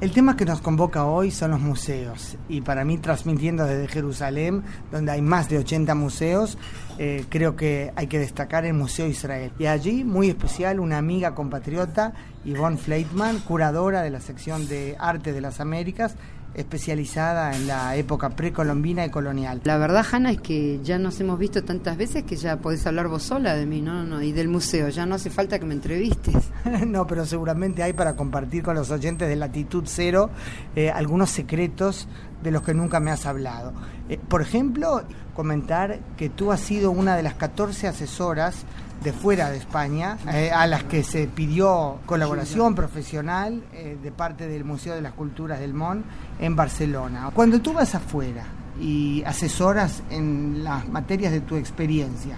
El tema que nos convoca hoy son los museos y para mí transmitiendo desde Jerusalén, donde hay más de 80 museos, eh, creo que hay que destacar el Museo Israel. Y allí, muy especial, una amiga compatriota, Yvonne Fleitman, curadora de la sección de Arte de las Américas, especializada en la época precolombina y colonial. La verdad, Hanna, es que ya nos hemos visto tantas veces que ya podés hablar vos sola de mí, ¿no? no y del museo, ya no hace falta que me entrevistes. no, pero seguramente hay para compartir con los oyentes de Latitud Cero eh, algunos secretos de los que nunca me has hablado. Eh, por ejemplo, comentar que tú has sido una de las 14 asesoras de fuera de España, eh, a las que se pidió colaboración profesional eh, de parte del Museo de las Culturas del MON en Barcelona. Cuando tú vas afuera y asesoras en las materias de tu experiencia,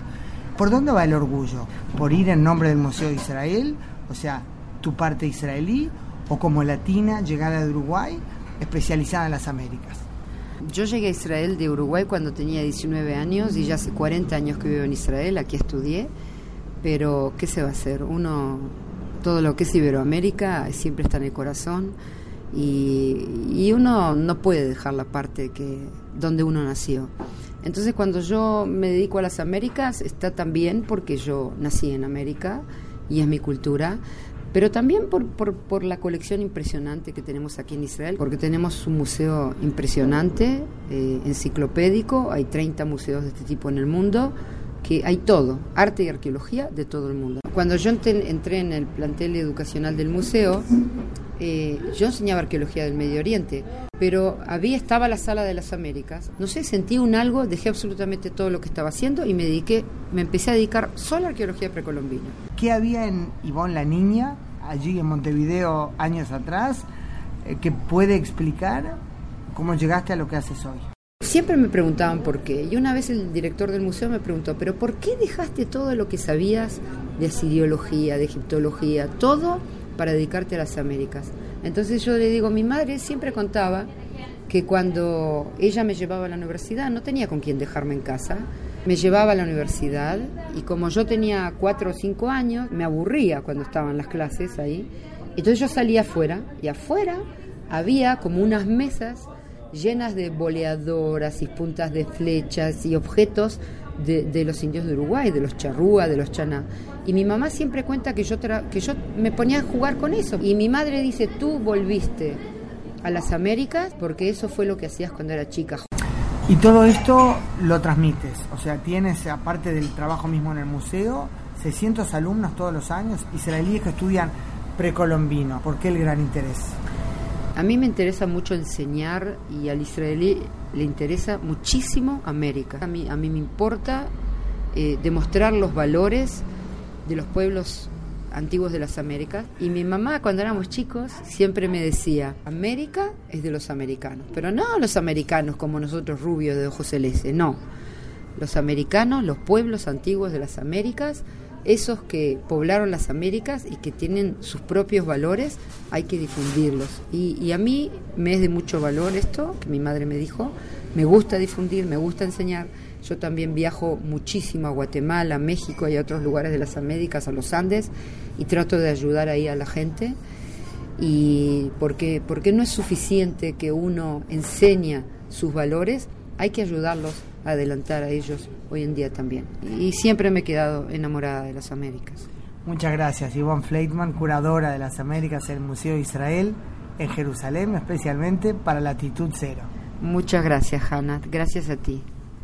¿por dónde va el orgullo? ¿Por ir en nombre del Museo de Israel? O sea, tu parte israelí, o como latina, llegada de Uruguay, especializada en las Américas. Yo llegué a Israel de Uruguay cuando tenía 19 años y ya hace 40 años que vivo en Israel, aquí estudié pero ¿qué se va a hacer? Uno, todo lo que es Iberoamérica siempre está en el corazón y, uno no puede dejar la parte que donde uno nació. Entonces cuando yo me dedico a las Américas está también porque yo nací en América y es mi cultura, pero también por, por, la colección impresionante que tenemos aquí en Israel, porque tenemos un museo impresionante, eh, enciclopédico, hay 30 museos de este tipo en el mundo, que hay todo, arte y arqueología de todo el mundo. Cuando yo entré en el plantel educacional del museo, eh, yo enseñaba arqueología del Medio Oriente, pero había estaba la sala de las Américas. No sé, sentí un algo, dejé absolutamente todo lo que estaba haciendo y me dediqué, me empecé a dedicar solo a arqueología precolombina. ¿Qué había en Ivonne la Niña, allí en Montevideo años atrás, eh, que puede explicar cómo llegaste a lo que haces hoy? Siempre me preguntaban por qué. Y una vez el director del museo me preguntó, pero ¿por qué dejaste todo lo que sabías de asiriología, de egiptología, todo para dedicarte a las Américas? Entonces yo le digo, mi madre siempre contaba que cuando ella me llevaba a la universidad no tenía con quién dejarme en casa. Me llevaba a la universidad y como yo tenía cuatro o cinco años, me aburría cuando estaban las clases ahí. Entonces yo salía afuera y afuera había como unas mesas llenas de boleadoras y puntas de flechas y objetos de, los indios de Uruguay, de los charrúa, de los chaná. Y mi mamá siempre cuenta que yo, que yo me ponía a jugar con eso. Y mi madre dice, tú volviste a las Américas porque eso fue lo que hacías cuando era chica. Y todo esto lo transmites, o sea, tienes, aparte del trabajo mismo en el museo, 600 alumnos todos los años israelíes que estudian precolombino. ¿Por qué el gran interés? A mí me interesa mucho enseñar y al israelí le interesa muchísimo América. A mí, a mí me importa eh, demostrar los valores de los pueblos antiguos de las Américas. Y mi mamá, cuando éramos chicos, siempre me decía, América es de los americanos, pero no los americanos como nosotros rubios de ojos celestes, no. Los americanos, los pueblos antiguos de las Américas, esos que poblaron las Américas y que tienen sus propios valores, hay que difundirlos. Y, a mí me es de mucho valor esto, que mi madre me dijo, me gusta difundir, me gusta enseñar. Yo también viajo muchísimo a Guatemala, a México y a otros lugares de las Américas, a los Andes, y trato de ayudar ahí a la gente. Y porque, porque no es suficiente que uno enseña sus valores, hay que ayudarlos adelantar a ellos hoy en día también. Y siempre me he quedado enamorada de las Américas. Muchas gracias, Yvonne Fleitman, curadora de las Américas en el Museo de Israel en Jerusalén, especialmente para Latitud Cero. Muchas gracias, Hannah. Gracias a ti.